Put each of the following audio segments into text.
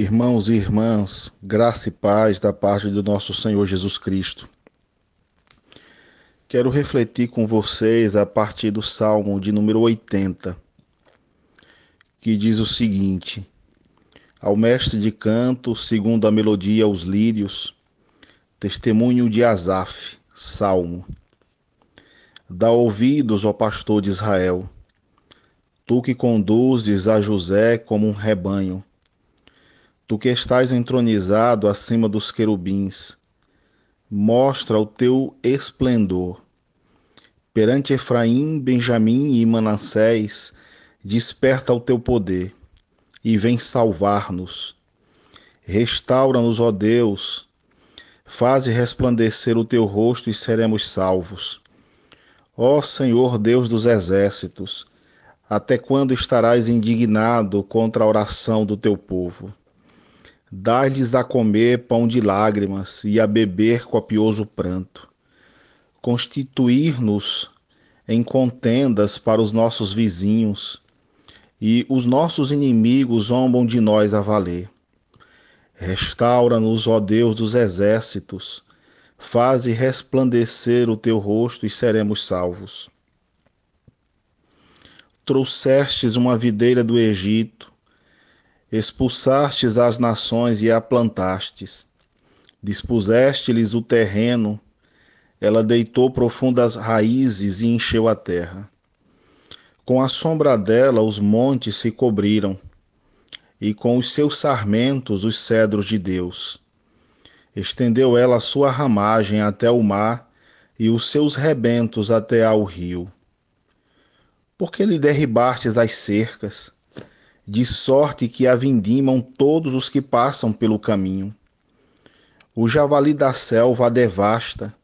Irmãos e irmãs, graça e paz da parte do nosso Senhor Jesus Cristo. Quero refletir com vocês a partir do Salmo de número 80, que diz o seguinte: Ao mestre de canto, segundo a melodia aos lírios, testemunho de Asaf, Salmo. Dá ouvidos, ó pastor de Israel, tu que conduzes a José como um rebanho Tu que estás entronizado acima dos querubins, mostra o teu esplendor. Perante Efraim, Benjamim e Manassés, desperta o teu poder e vem salvar-nos. Restaura-nos, ó Deus, faze resplandecer o teu rosto e seremos salvos. Ó Senhor Deus dos exércitos, até quando estarás indignado contra a oração do teu povo? Dar-lhes a comer pão de lágrimas e a beber copioso pranto. Constituir-nos em contendas para os nossos vizinhos, e os nossos inimigos zombam de nós a valer. Restaura-nos, ó Deus dos exércitos, faze resplandecer o teu rosto e seremos salvos. Trouxestes uma videira do Egito, Expulsastes as nações e a plantastes. Dispuseste-lhes o terreno, ela deitou profundas raízes e encheu a terra. Com a sombra dela os montes se cobriram, e com os seus sarmentos os cedros de Deus. Estendeu ela a sua ramagem até o mar e os seus rebentos até ao rio. Por que lhe derribastes as cercas? De sorte que a vindimam todos os que passam pelo caminho. O javali da selva a devasta,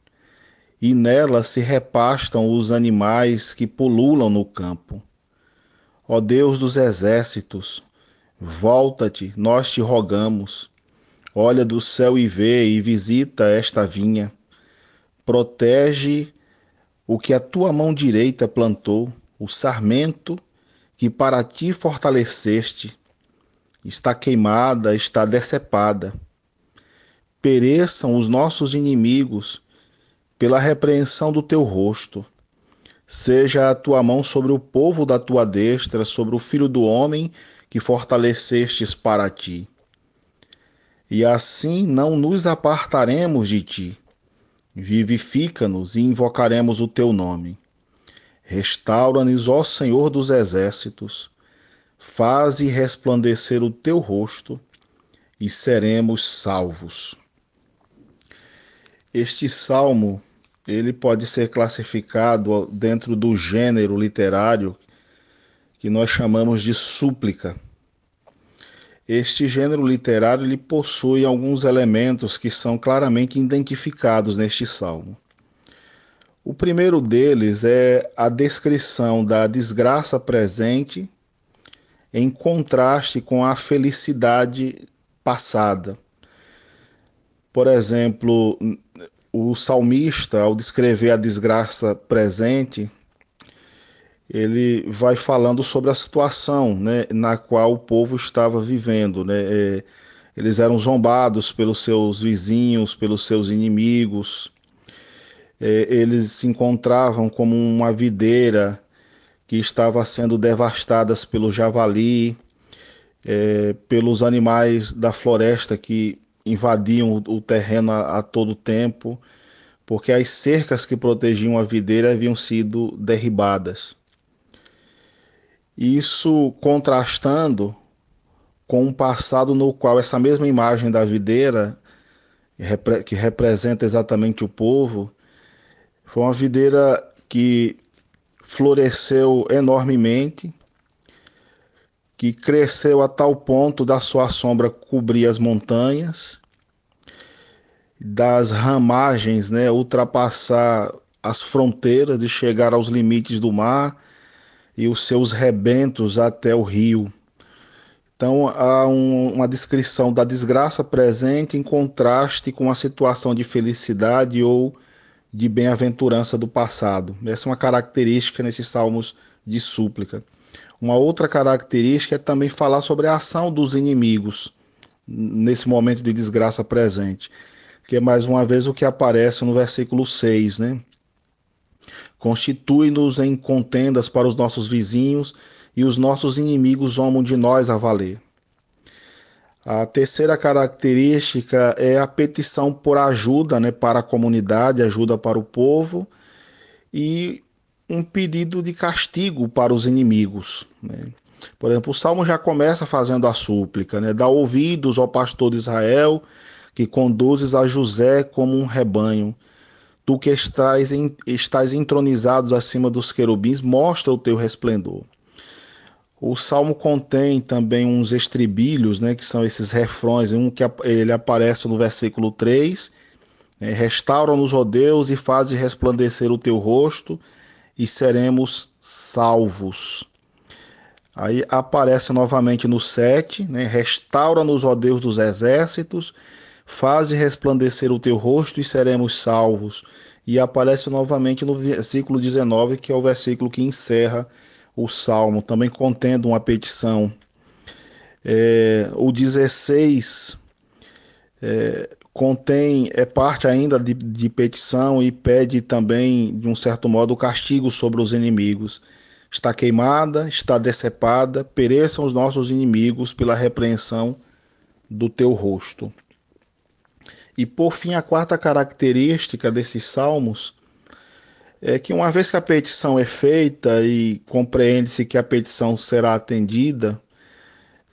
e nela se repastam os animais que pululam no campo. Ó Deus dos exércitos, volta-te, nós te rogamos. Olha do céu e vê e visita esta vinha. Protege o que a tua mão direita plantou, o sarmento que para ti fortaleceste, está queimada, está decepada. Pereçam os nossos inimigos pela repreensão do teu rosto. Seja a tua mão sobre o povo da tua destra, sobre o filho do homem que fortalecestes para ti. E assim não nos apartaremos de ti. Vivifica-nos e invocaremos o teu nome. Restaura-nos, ó Senhor dos exércitos, faze resplandecer o teu rosto e seremos salvos. Este salmo, ele pode ser classificado dentro do gênero literário que nós chamamos de súplica. Este gênero literário ele possui alguns elementos que são claramente identificados neste salmo. O primeiro deles é a descrição da desgraça presente em contraste com a felicidade passada. Por exemplo, o salmista, ao descrever a desgraça presente, ele vai falando sobre a situação né, na qual o povo estava vivendo. Né? É, eles eram zombados pelos seus vizinhos, pelos seus inimigos, eles se encontravam como uma videira que estava sendo devastada pelo javali, é, pelos animais da floresta que invadiam o, o terreno a, a, todo tempo, porque as cercas que protegiam a videira haviam sido derribadas. Isso contrastando com um passado no qual essa mesma imagem da videira, que representa exatamente o povo, foi uma videira que floresceu enormemente, que cresceu a tal ponto da sua sombra cobrir as montanhas, das ramagens, né, ultrapassar as fronteiras e chegar aos limites do mar e os seus rebentos até o rio. Então há um, uma descrição da desgraça presente em contraste com a situação de felicidade ou de bem-aventurança do passado. Essa é uma característica nesses salmos de súplica. Uma outra característica é também falar sobre a ação dos inimigos nesse momento de desgraça presente. Que é mais uma vez o que aparece no versículo 6, né? Constitui-nos em contendas para os nossos vizinhos e os nossos inimigos homem de nós a valer. A terceira característica é a petição por ajuda né, para a comunidade, ajuda para o povo e um pedido de castigo para os inimigos. Né? Por exemplo, o Salmo já começa fazendo a súplica, né? Dá ouvidos ao pastor de Israel, que conduzes a José como um rebanho. Tu que estás, em, estás entronizados acima dos querubins, mostra o teu resplendor. O salmo contém também uns estribilhos, né, que são esses refrões, um que ele aparece no versículo 3, né, restaura-nos, ó Deus, e faz resplandecer o teu rosto, e seremos salvos. Aí aparece novamente no 7, né, restaura-nos, ó Deus dos exércitos, faze resplandecer o teu rosto e seremos salvos. E aparece novamente no versículo 19, que é o versículo que encerra o salmo, também contendo uma petição. É, o 16 é, contém, é parte ainda de, de petição e pede também, de um certo modo, castigo sobre os inimigos. Está queimada, está decepada, pereçam os nossos inimigos pela repreensão do teu rosto. E por fim, a quarta característica desses salmos é que uma vez que a petição é feita e compreende-se que a petição será atendida,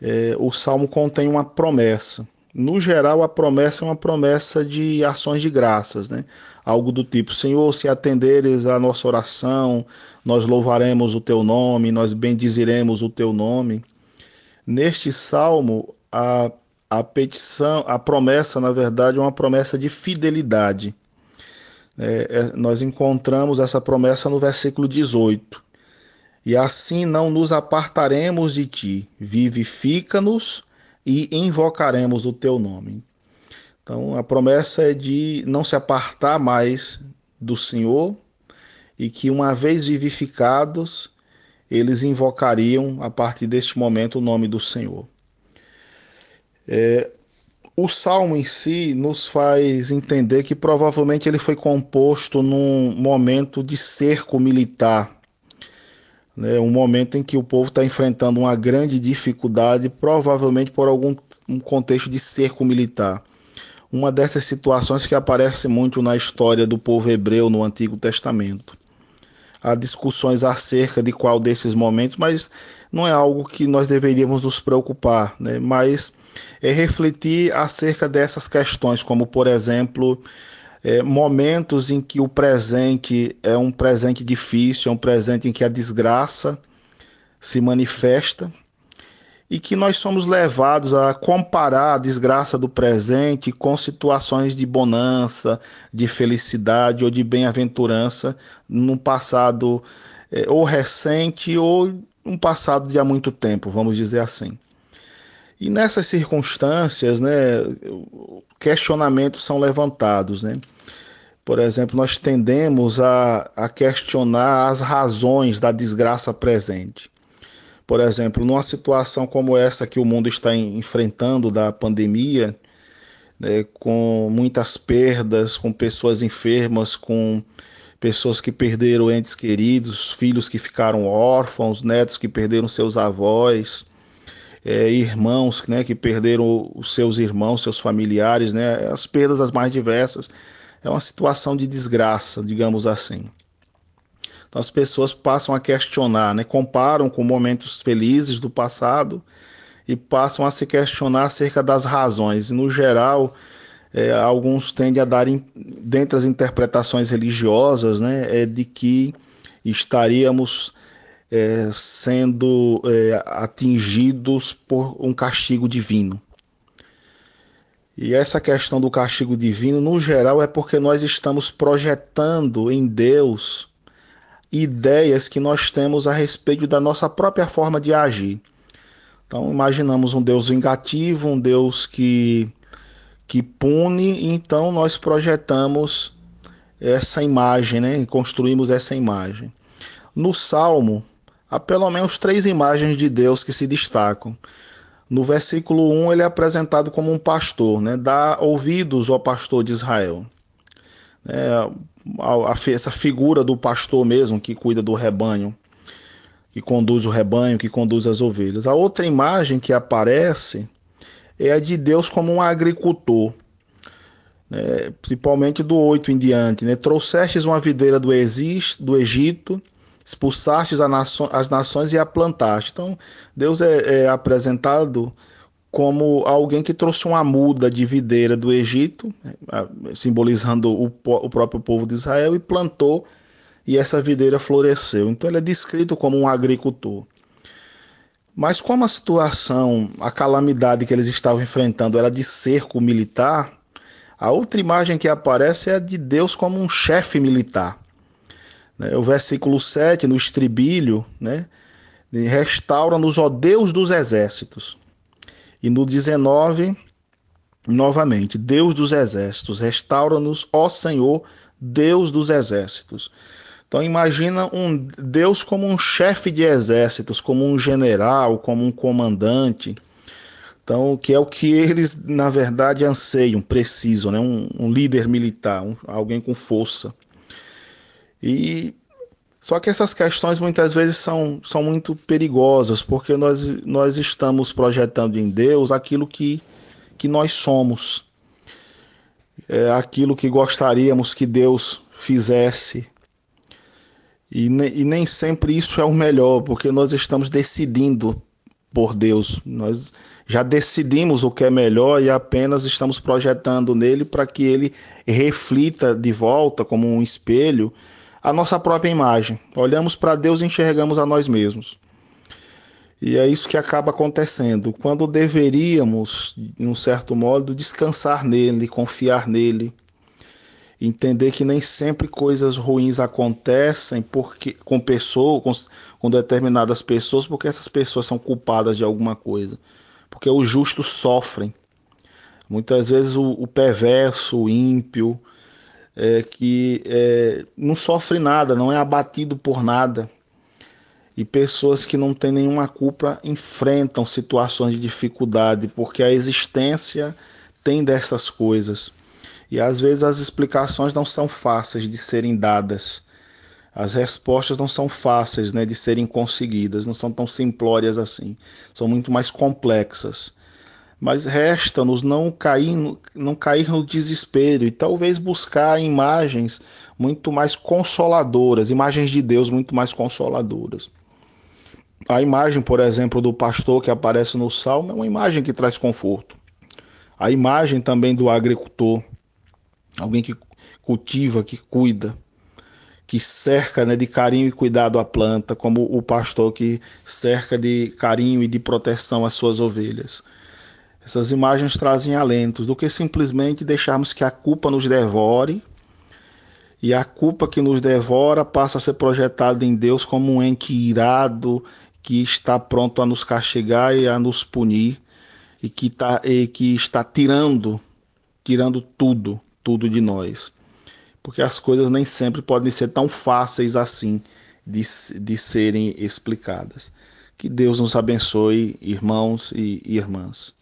é, o salmo contém uma promessa. No geral, a promessa é uma promessa de ações de graças, né? Algo do tipo: Senhor, se atenderes a nossa oração, nós louvaremos o teu nome, nós bendiziremos o teu nome. Neste salmo, a, a petição, a promessa, na verdade, é uma promessa de fidelidade é, é, nós encontramos essa promessa no versículo 18. E assim não nos apartaremos de ti, vivifica-nos e invocaremos o teu nome. Então a promessa é de não se apartar mais do Senhor e que uma vez vivificados, eles invocariam a partir deste momento o nome do Senhor. É, o salmo em si nos faz entender que provavelmente ele foi composto num momento de cerco militar, né? um momento em que o povo está enfrentando uma grande dificuldade, provavelmente por algum um contexto de cerco militar. Uma dessas situações que aparece muito na história do povo hebreu no Antigo Testamento. Há discussões acerca de qual desses momentos, mas não é algo que nós deveríamos nos preocupar, né? mas é refletir acerca dessas questões, como por exemplo, é, momentos em que o presente é um presente difícil, é um presente em que a desgraça se manifesta e que nós somos levados a comparar a desgraça do presente com situações de bonança, de felicidade ou de bem-aventurança num passado é, ou recente ou um passado de há muito tempo, vamos dizer assim. E nessas circunstâncias, né, questionamentos são levantados. Né? Por exemplo, nós tendemos a, a questionar as razões da desgraça presente. Por exemplo, numa situação como essa que o mundo está enfrentando da pandemia, né, com muitas perdas, com pessoas enfermas, com pessoas que perderam entes queridos, filhos que ficaram órfãos, netos que perderam seus avós, é, irmãos né, que perderam os seus irmãos, seus familiares, né, as perdas as mais diversas. É uma situação de desgraça, digamos assim. Então as pessoas passam a questionar, né, comparam com momentos felizes do passado e passam a se questionar acerca das razões. E, no geral, é, alguns tendem a dar, dentre as interpretações religiosas, né, é de que estaríamos é, sendo é, atingidos por um castigo divino. E essa questão do castigo divino, no geral, é porque nós estamos projetando em Deus ideias que nós temos a respeito da nossa própria forma de agir. Então, imaginamos um Deus vingativo, um Deus que, que pune, então nós projetamos essa imagem, né? construímos essa imagem. No Salmo, há pelo menos três imagens de Deus que se destacam. No versículo 1, ele é apresentado como um pastor, né? dá ouvidos ao pastor de Israel. É, a, a, essa figura do pastor mesmo, que cuida do rebanho, que conduz o rebanho, que conduz as ovelhas. A outra imagem que aparece é a de Deus como um agricultor, né? principalmente do 8 em diante. Né? Trouxestes uma videira do, do Egito expulsastes as nações e a plantaste. Então, Deus é, é, apresentado como alguém que trouxe uma muda de videira do Egito, simbolizando o, o próprio povo de Israel, e plantou, e essa videira floresceu. Então, ele é descrito como um agricultor. Mas como a situação, a calamidade que eles estavam enfrentando era de cerco militar, a outra imagem que aparece é a de Deus como um chefe militar. Né? O versículo 7, no estribilho, né? restaura-nos, ó Deus dos exércitos. E no 19, novamente, Deus dos exércitos, restaura-nos, ó Senhor, Deus dos exércitos. Então imagina um Deus como um chefe de exércitos, como um general, como um comandante. Então, que é o que eles, na verdade, anseiam, precisam, né? um, um líder militar, um, alguém com força. E só que essas questões muitas vezes são, são muito perigosas, porque nós, nós estamos projetando em Deus aquilo que, que nós somos, é aquilo que gostaríamos que Deus fizesse. E, ne, e nem sempre isso é o melhor, porque nós estamos decidindo por Deus. Nós já decidimos o que é melhor e apenas estamos projetando nele para que ele reflita de volta como um espelho a nossa própria imagem. Olhamos para Deus e enxergamos a nós mesmos. E é isso que acaba acontecendo. Quando deveríamos, de um certo modo, descansar nele, confiar nele, entender que nem sempre coisas ruins acontecem porque com pessoas, com, com determinadas pessoas, porque essas pessoas são culpadas de alguma coisa. Porque os justos sofrem. Muitas vezes o, o perverso, o ímpio, é, que é, não sofre nada, não é abatido por nada. E pessoas que não têm nenhuma culpa enfrentam situações de dificuldade, porque a existência tem dessas coisas. E às vezes as explicações não são fáceis de serem dadas. As respostas não são fáceis né, de serem conseguidas, não são tão simplórias assim. São muito mais complexas mas resta-nos não cair, não cair no desespero e talvez buscar imagens muito mais consoladoras, imagens de Deus muito mais consoladoras. A imagem, por exemplo, do pastor que aparece no Salmo é uma imagem que traz conforto. A imagem também do agricultor, alguém que cultiva, que cuida, que cerca né, de carinho e cuidado a planta, como o pastor que cerca de carinho e de proteção as suas ovelhas. Essas imagens trazem alentos do que simplesmente deixarmos que a culpa nos devore e a culpa que nos devora passa a ser projetada em Deus como um ente irado que está pronto a nos castigar e a nos punir e que, tá, e que está tirando, tirando tudo, tudo de nós. Porque as coisas nem sempre podem ser tão fáceis assim de, de serem explicadas. Que Deus nos abençoe, irmãos e irmãs.